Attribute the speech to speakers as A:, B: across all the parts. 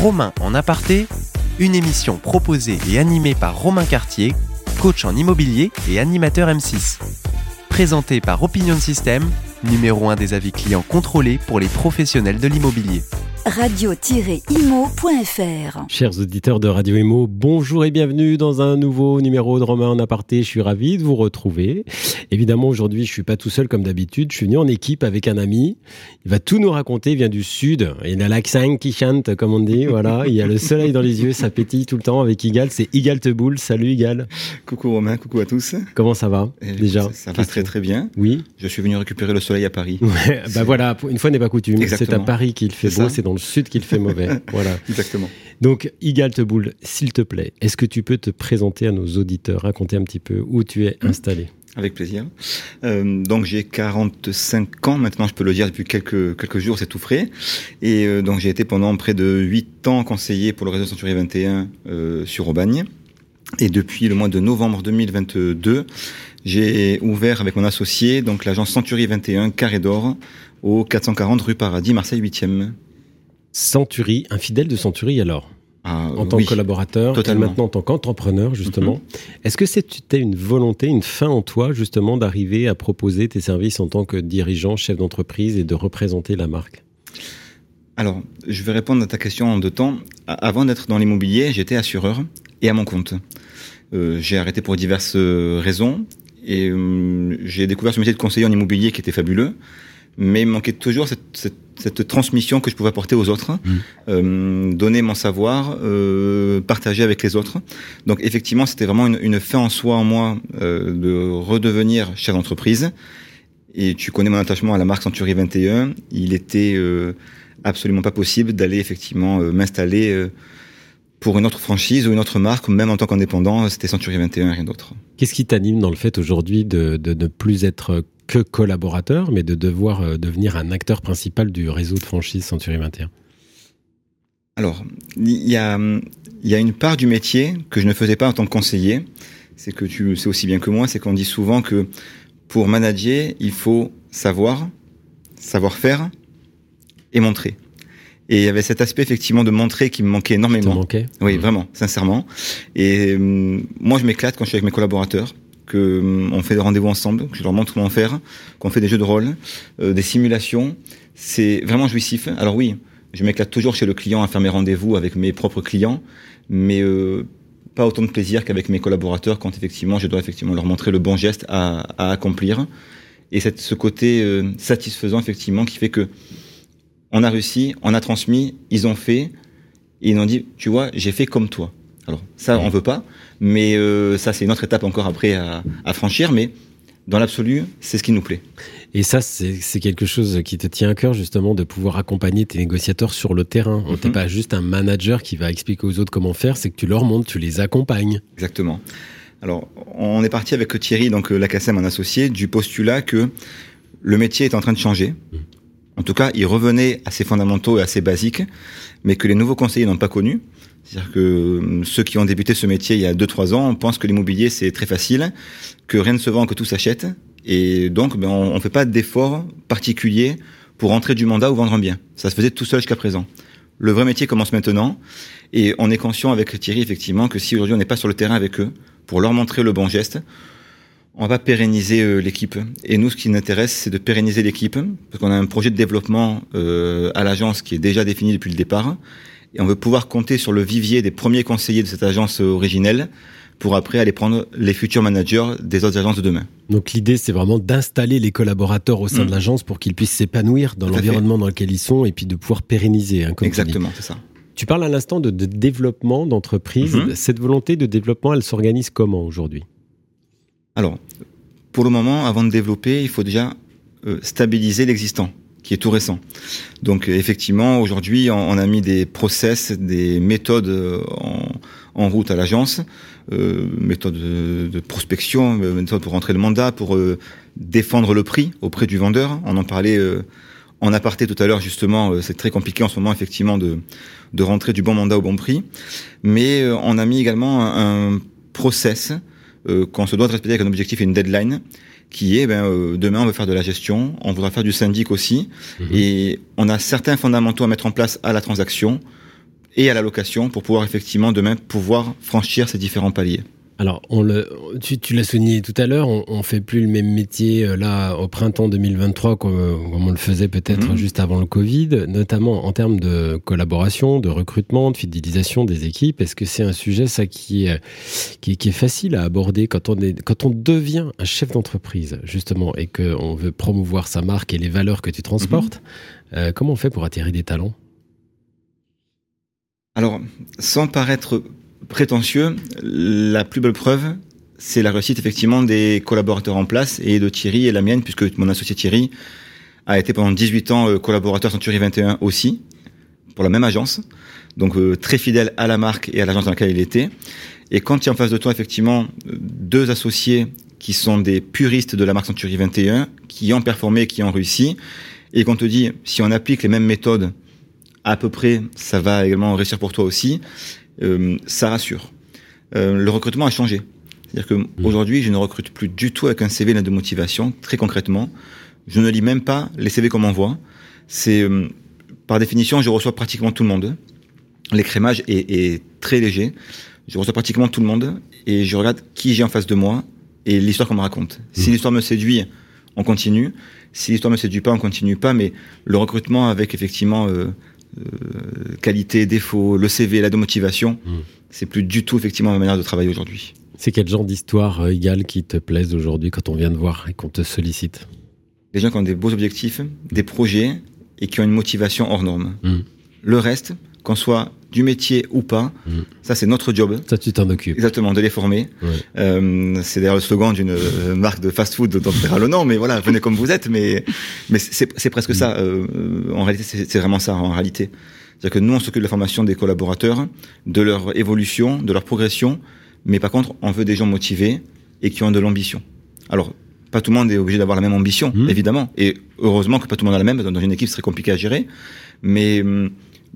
A: Romain en aparté, une émission proposée et animée par Romain Cartier, coach en immobilier et animateur M6. Présentée par Opinion System, numéro 1 des avis clients contrôlés pour les professionnels de l'immobilier
B: radio-imo.fr.
C: Chers auditeurs de Radio Imo, bonjour et bienvenue dans un nouveau numéro de Romain en aparté. Je suis ravi de vous retrouver. Évidemment, aujourd'hui, je suis pas tout seul comme d'habitude. Je suis venu en équipe avec un ami. Il va tout nous raconter. Il vient du sud. Il a l'accent qui chante, comme on dit. Voilà. Il y a le soleil dans les yeux. Ça pétille tout le temps avec Igal. C'est Igal Teboul. Salut Igal.
D: Coucou Romain. Coucou à tous.
C: Comment ça va
D: Et
C: déjà
D: Ça, ça va très très bien.
C: Oui.
D: Je suis venu récupérer le soleil à Paris.
C: Ouais, bah voilà. Une fois n'est pas coutume. C'est à. Paris qu'il fait beau.
D: ça.
C: C'est dans le sud qu'il fait mauvais. Voilà.
D: Exactement.
C: Donc, Igal Teboul, s'il te plaît, est-ce que tu peux te présenter à nos auditeurs, raconter un petit peu où tu es installé?
D: Avec plaisir. Euh, donc j'ai 45 ans maintenant, je peux le dire depuis quelques quelques jours, c'est tout frais. Et euh, donc j'ai été pendant près de 8 ans conseiller pour le réseau Century 21 euh, sur Aubagne. Et depuis le mois de novembre 2022, j'ai ouvert avec mon associé donc l'agence Century 21 Carré d'Or au 440 rue Paradis, Marseille 8e.
C: Century, un fidèle de Century alors,
D: Ah,
C: en tant
D: oui.
C: que collaborateur,
D: totalement.
C: et maintenant en tant qu'entrepreneur justement.
D: Mhm.
C: Est-ce que c'était une volonté, une fin en toi justement d'arriver à proposer tes services en tant que dirigeant, chef d'entreprise et de représenter la marque?
D: Alors, je vais répondre à ta question en deux temps. Avant d'être dans l'immobilier, j'étais assureur et à mon compte. Euh, j'ai arrêté pour diverses euh, raisons et euh, j'ai découvert ce métier de conseiller en immobilier qui était fabuleux, mais il manquait toujours cette, cette- cette transmission que je pouvais apporter aux autres, euh, donner mon savoir, euh, partager avec les autres. Donc effectivement, c'était vraiment une, une fin en soi en moi euh, de redevenir chef d'entreprise. Et tu connais mon attachement à la marque Century 21. Il était euh, absolument pas possible d'aller effectivement euh, m'installer euh, pour une autre franchise ou une autre marque, même en tant qu'indépendant, c'était Century 21 et rien d'autre.
C: Qu'est-ce qui t'anime dans le fait aujourd'hui de, de ne plus être que collaborateur, mais de devoir euh, devenir un acteur principal du réseau de franchise Century 21
D: Alors, il y a, y a une part du métier que je ne faisais pas en tant que conseiller. C'est que tu sais aussi bien que moi, c'est qu'on dit souvent que pour manager, il faut savoir, savoir faire et montrer. Et il y avait cet aspect effectivement de montrer qui me manquait énormément.
C: manquait
D: Oui, vraiment, sincèrement. Et hum, moi, je m'éclate quand je suis avec mes collaborateurs, que hum, on fait des rendez-vous ensemble, que je leur montre comment faire, qu'on fait des jeux de rôle, euh, des simulations. C'est vraiment jouissif. Alors oui, je m'éclate toujours chez le client à faire mes rendez-vous avec mes propres clients, mais euh, pas autant de plaisir qu'avec mes collaborateurs quand effectivement je dois effectivement leur montrer le bon geste à, à accomplir. Et c'est ce côté euh, satisfaisant effectivement qui fait que on a réussi, on a transmis, ils ont fait, et ils ont dit, tu vois, j'ai fait comme toi. Alors ça, on veut pas, mais euh, ça c'est une autre étape encore après à, à franchir, mais dans l'absolu, c'est ce qui nous plaît.
C: Et ça, c'est quelque chose qui te tient à cœur, justement, de pouvoir accompagner tes négociateurs sur le terrain. On
D: Mhm.
C: T'es pas juste un manager qui va expliquer aux autres comment faire, c'est que tu leur montres, tu les accompagnes.
D: Exactement. Alors, on est parti avec Thierry, donc euh, Lacassem, un associé, du postulat que le métier est en train de changer. En tout cas, il revenait à ses fondamentaux et à ses basiques, mais que les nouveaux conseillers n'ont pas connu. C'est-à-dire que euh, ceux qui ont débuté ce métier il y a 2-3 ans pensent que l'immobilier c'est très facile, que rien ne se vend, que tout s'achète, et donc ben, on ne fait pas d'efforts particuliers pour entrer du mandat ou vendre un bien. Ça se faisait tout seul jusqu'à présent. Le vrai métier commence maintenant, et on est conscient avec Thierry effectivement que si aujourd'hui on n'est pas sur le terrain avec eux pour leur montrer le bon geste, on va pérenniser euh, l'équipe. Et nous, ce qui nous intéresse, c'est de pérenniser l'équipe, parce qu'on a un projet de développement euh, à l'agence qui est déjà défini depuis le départ, et on veut pouvoir compter sur le vivier des premiers conseillers de cette agence euh, originelle pour après aller prendre les futurs managers des autres agences de demain.
C: Donc l'idée, c'est vraiment d'installer les collaborateurs au sein
D: Mm.
C: de l'agence pour qu'ils puissent s'épanouir dans l'environnement dans lequel ils sont et puis de pouvoir pérenniser. hein, comme.
D: Exactement, c'est ça.
C: Tu parles à l'instant de, de développement d'entreprise.
D: Mhm.
C: Cette volonté de développement, elle s'organise comment aujourd'hui?
D: Alors, pour le moment, avant de développer, il faut déjà euh, stabiliser l'existant, qui est tout récent. Donc, effectivement, aujourd'hui, on, a mis des process, des méthodes euh, en, route à l'agence, euh, méthode de, prospection, euh, méthode pour rentrer le mandat, pour défendre le prix auprès du vendeur. On en parlait en aparté tout à l'heure, justement, c'est très compliqué en ce moment, effectivement, de, rentrer du bon mandat au bon prix. Mais on a mis également un, un process euh, qu'on se doit de respecter avec un objectif et une deadline qui est ben, euh, demain on veut faire de la gestion, on voudra faire du syndic aussi,
C: Mhm.
D: et on a certains fondamentaux à mettre en place à la transaction et à la location pour pouvoir effectivement demain pouvoir franchir ces différents paliers.
C: Alors, on le, tu, tu l'as souligné tout à l'heure, on, on fait plus le même métier euh, là au printemps 2023 comme, comme on le faisait peut-être
D: Mhm.
C: juste avant le Covid, notamment en termes de collaboration, de recrutement, de fidélisation des équipes. Est-ce que c'est un sujet ça qui est, qui, est- qui est facile à aborder quand on est quand on devient un chef d'entreprise justement et que on veut promouvoir sa marque et les valeurs que tu transportes euh, Comment on fait pour attirer des talents?
D: Alors, sans paraître prétentieux, la plus belle preuve, c'est la réussite effectivement des collaborateurs en place et de Thierry et la mienne, puisque mon associé Thierry a été pendant 18 ans euh, collaborateur Century 21 aussi, pour la même agence, donc euh, très fidèle à la marque et à l'agence dans laquelle il était. Et quand tu es en face de toi effectivement euh, deux associés qui sont des puristes de la marque Century 21, qui ont performé, qui ont réussi, et qu'on te dit si on applique les mêmes méthodes à peu près, ça va également réussir pour toi aussi, ça rassure. Euh, le recrutement a changé. C'est-à-dire que aujourd'hui, je ne recrute plus du tout avec un CV de motivation, très concrètement. Je ne lis même pas les CV qu'on m'envoie. C'est euh, par définition, je reçois pratiquement tout le monde. L'écrémage est, est très léger. Je reçois pratiquement tout le monde et je regarde qui j'ai en face de moi et l'histoire qu'on me raconte. Si l'histoire me séduit, on continue. Si l'histoire me séduit pas, on continue pas. Mais le recrutement avec effectivement euh, euh, qualité, défaut, le CV, la de motivation,
C: Mm.
D: c'est plus du tout effectivement ma manière de travailler aujourd'hui.
C: C'est quel genre d'histoire euh, égale qui te plaise aujourd'hui quand on vient te voir et qu'on te sollicite
D: Les gens qui ont des beaux objectifs, des projets et qui ont une motivation hors norme.
C: Mm.
D: Le reste, qu'on soit du métier ou pas,
C: Mm.
D: ça c'est notre job.
C: Ça, tu t'en occupes.
D: Exactement, de les former.
C: Ouais.
D: Euh, c'est d'ailleurs le slogan d'une euh, marque de fast-food dont on verra le nom, mais voilà, venez comme vous êtes, mais, mais c'est c'est presque ça. Euh, en réalité, c'est c'est vraiment ça, en réalité. C'est-à-dire que nous, on s'occupe de la formation des collaborateurs, de leur évolution, de leur progression, mais par contre, on veut des gens motivés et qui ont de l'ambition. Alors, pas tout le monde est obligé d'avoir la même ambition,
C: Mhm.
D: évidemment, et heureusement que pas tout le monde a la même, dans une équipe, ce serait compliqué à gérer, mais hum,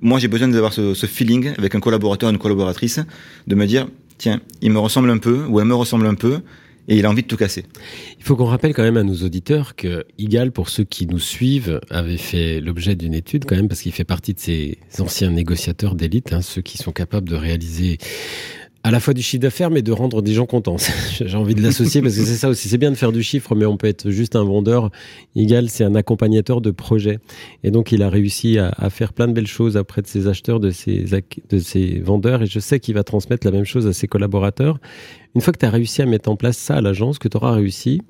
D: moi, j'ai besoin d'avoir ce, feeling avec un collaborateur, une collaboratrice, de me dire, tiens, il me ressemble un peu, ou elle me ressemble un peu, et il a envie de tout casser.
C: Il faut qu'on rappelle quand même à nos auditeurs que Igal, pour ceux qui nous suivent, avait fait l'objet d'une étude quand même, parce qu'il fait partie de ces anciens négociateurs d'élite, hein, ceux qui sont capables de réaliser à la fois du chiffre d'affaires, mais de rendre des gens contents. J'ai envie de l'associer parce que c'est ça aussi. C'est bien de faire du chiffre, mais on peut être juste un vendeur. Igal, c'est un accompagnateur de projet. Et donc, il a réussi à, faire plein de belles choses auprès de ses acheteurs, de ses, de ses vendeurs. Et je sais qu'il va transmettre la même chose à ses collaborateurs. Une fois que tu as réussi à mettre en place ça à l'agence, que tu auras réussi,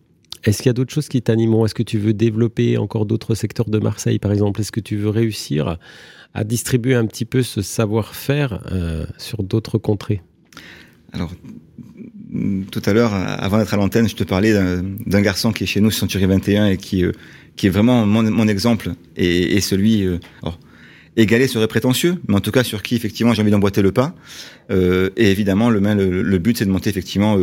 C: est-ce qu'il y a d'autres choses qui t'animeront? Est-ce que tu veux développer encore d'autres secteurs de Marseille, par exemple? Est-ce que tu veux réussir à, à distribuer un petit peu ce savoir-faire euh, sur d'autres contrées?
D: Alors, tout à l'heure, avant d'être à l'antenne, je te parlais d'un garçon qui est chez nous, sur Century 21, et qui, euh, qui est vraiment mon, mon exemple, et, et celui... euh, alors, égalé serait prétentieux, mais en tout cas sur qui effectivement j'ai envie d'emboîter le pas. Euh, et évidemment, le, le, le but c'est de monter effectivement.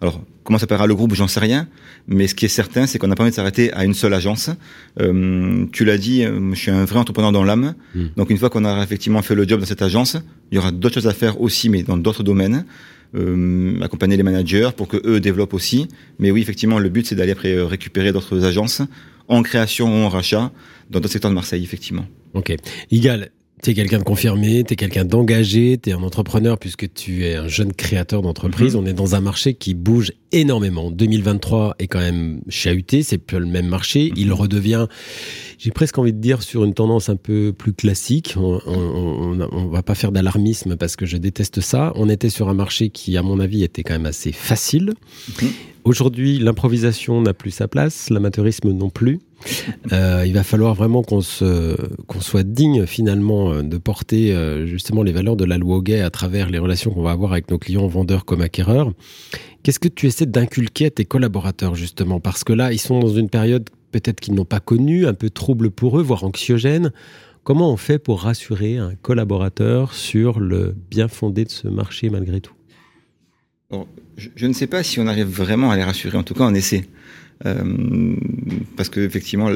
D: Alors, comment s'appellera le groupe, j'en sais rien, mais ce qui est certain, c'est qu'on n'a pas envie de s'arrêter à une seule agence. Euh, tu l'as dit, je suis un vrai entrepreneur dans l'âme.
C: Mm.
D: Donc, une fois qu'on aura effectivement fait le job dans cette agence, il y aura d'autres choses à faire aussi, mais dans d'autres domaines. Euh, accompagner les managers pour que eux développent aussi. Mais oui, effectivement, le but c'est d'aller euh, récupérer d'autres agences en création ou en rachat dans d'autres secteurs de Marseille, effectivement.
C: Ok. Igal, tu es quelqu'un de confirmé, tu es quelqu'un d'engagé, tu es un entrepreneur puisque tu es un jeune créateur d'entreprise.
D: Mhm.
C: On est dans un marché qui bouge énormément. 2023 est quand même chahuté, c'est plus le même marché.
D: Mhm.
C: Il redevient, j'ai presque envie de dire, sur une tendance un peu plus classique. On, on, on- on va pas faire d'alarmisme parce que je déteste ça. On était sur un marché qui, à mon avis, était quand même assez facile.
D: Mhm.
C: Aujourd'hui, l'improvisation n'a plus sa place, l'amateurisme non plus. Euh, il va falloir vraiment qu'on soit digne finalement euh, de porter euh, justement les valeurs de la loi Gay à travers les relations qu'on va avoir avec nos clients vendeurs comme acquéreurs. Qu'est-ce que tu essaies d'inculquer à tes collaborateurs justement? Parce que là, ils sont dans une période peut-être qu'ils n'ont pas connue, un peu trouble pour eux, voire anxiogène. Comment on fait pour rassurer un collaborateur sur le bien fondé de ce marché malgré tout?
D: Alors, je, je ne sais pas si on arrive vraiment à les rassurer. En tout cas, on essaie. Euh, parce que effectivement,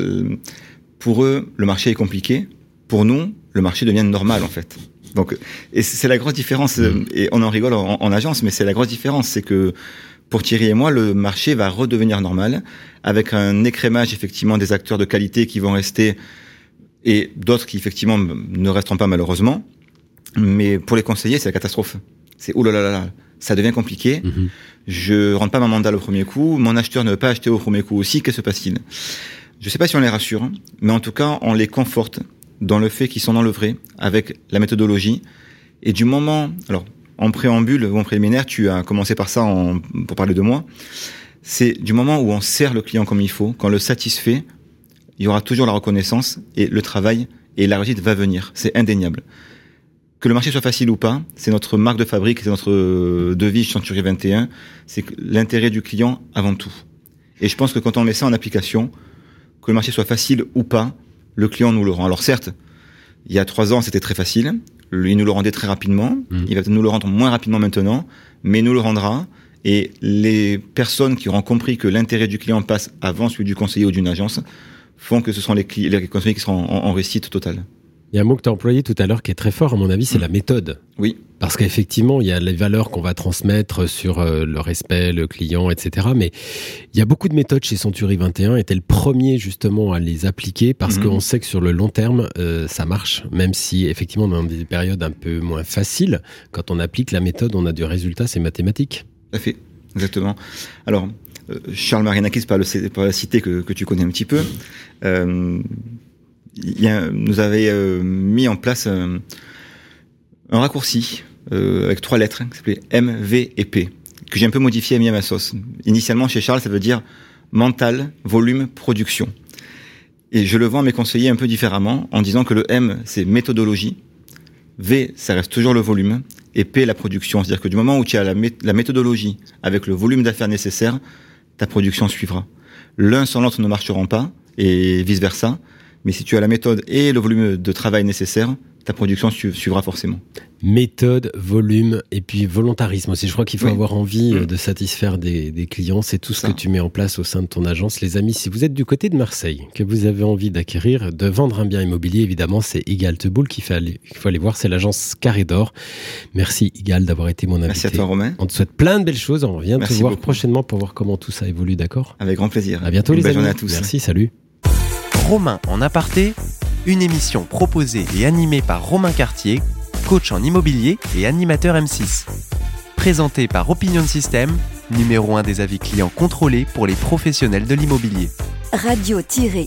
D: pour eux, le marché est compliqué. Pour nous, le marché devient normal en fait. Donc, et c'est la grosse différence. euh, Et on en rigole en, en agence, mais c'est la grosse différence, c'est que pour Thierry et moi, le marché va redevenir normal avec un écrémage effectivement des acteurs de qualité qui vont rester et d'autres qui effectivement ne resteront pas malheureusement. Mais pour les conseillers, c'est la catastrophe. C'est oh là là là là, ça devient compliqué.
C: Mhm.
D: Je rentre pas ma mandale au premier coup. Mon acheteur ne veut pas acheter au premier coup aussi. Que se passe-t-il? Je sais pas si on les rassure, mais en tout cas, on les conforte dans le fait qu'ils sont dans le vrai avec la méthodologie. Et du moment, alors en préambule ou en préliminaire, tu as commencé par ça en, pour parler de moi. C'est du moment où on sert le client comme il faut, quand le satisfait, il y aura toujours la reconnaissance et le travail et la réussite va venir. C'est indéniable. Que le marché soit facile ou pas, c'est notre marque de fabrique, c'est notre euh, devise Century 21, c'est l'intérêt du client avant tout. Et je pense que quand on met ça en application, que le marché soit facile ou pas, le client nous le rend. Alors certes, il y a trois ans, c'était très facile. Il nous le rendait très rapidement.
C: Mhm.
D: Il va nous le rendre moins rapidement maintenant, mais il nous le rendra. Et les personnes qui auront compris que l'intérêt du client passe avant celui du conseiller ou d'une agence font que ce sont les, conseillers qui seront en, en réussite totale.
C: Il y a un mot que tu as employé tout à l'heure qui est très fort, à mon avis, c'est
D: Mm.
C: la méthode.
D: Oui,
C: Parce qu'effectivement, il y a les valeurs qu'on va transmettre sur euh, le respect, le client, etc. Mais il y a beaucoup de méthodes chez Century 21 et t'es le premier justement à les appliquer parce
D: Mhm.
C: qu'on sait que sur le long terme, euh, ça marche. Même si effectivement, dans des périodes un peu moins faciles, quand on applique la méthode, on a du résultat, c'est mathématique.
D: tout à fait, exactement. Alors, euh, Charles Marinakis, par le, par la cité que, que tu connais un petit peu, euh, y a, nous avait euh, mis en place un, un raccourci euh, avec trois lettres hein, qui s'appelait M, V et P, que j'ai un peu modifié et mis à ma sauce. Initialement, chez Charles, ça veut dire mental, volume, production. Et je le vends à mes conseillers un peu différemment en disant que le M, c'est méthodologie, V, ça reste toujours le volume, et P, la production. C'est-à-dire que du moment où tu as la, la méthodologie avec le volume d'affaires nécessaire, ta production suivra. L'un sans l'autre ne marcheront pas, et vice-versa. Mais si tu as la méthode et le volume de travail nécessaire, ta production su- suivra forcément.
C: Méthode, volume et puis volontarisme aussi. Je crois qu'il faut
D: Oui.
C: avoir envie euh,
D: Mm.
C: de satisfaire des, des clients. C'est tout ce
D: Ça.
C: que tu mets en place au sein de ton agence. Les amis, si vous êtes du côté de Marseille, que vous avez envie d'acquérir, de vendre un bien immobilier, évidemment, c'est Igal Teboul qu'il faut aller, qu'il faut aller voir. C'est l'agence Carré d'Or. Merci Igal d'avoir été mon invité.
D: Merci à toi, Romain.
C: On te souhaite plein de belles choses. On revient te voir
D: beaucoup.
C: prochainement pour voir comment tout ça évolue, d'accord?
D: Avec grand plaisir.
C: À bientôt
D: Une
C: les amis.
D: journée à tous.
C: Merci, salut.
A: Romain en aparté, une émission proposée et animée par Romain Cartier, coach en immobilier et animateur M6. Présentée par Opinion System, numéro 1 des avis clients contrôlés pour les professionnels de l'immobilier.
B: radio-imo.fr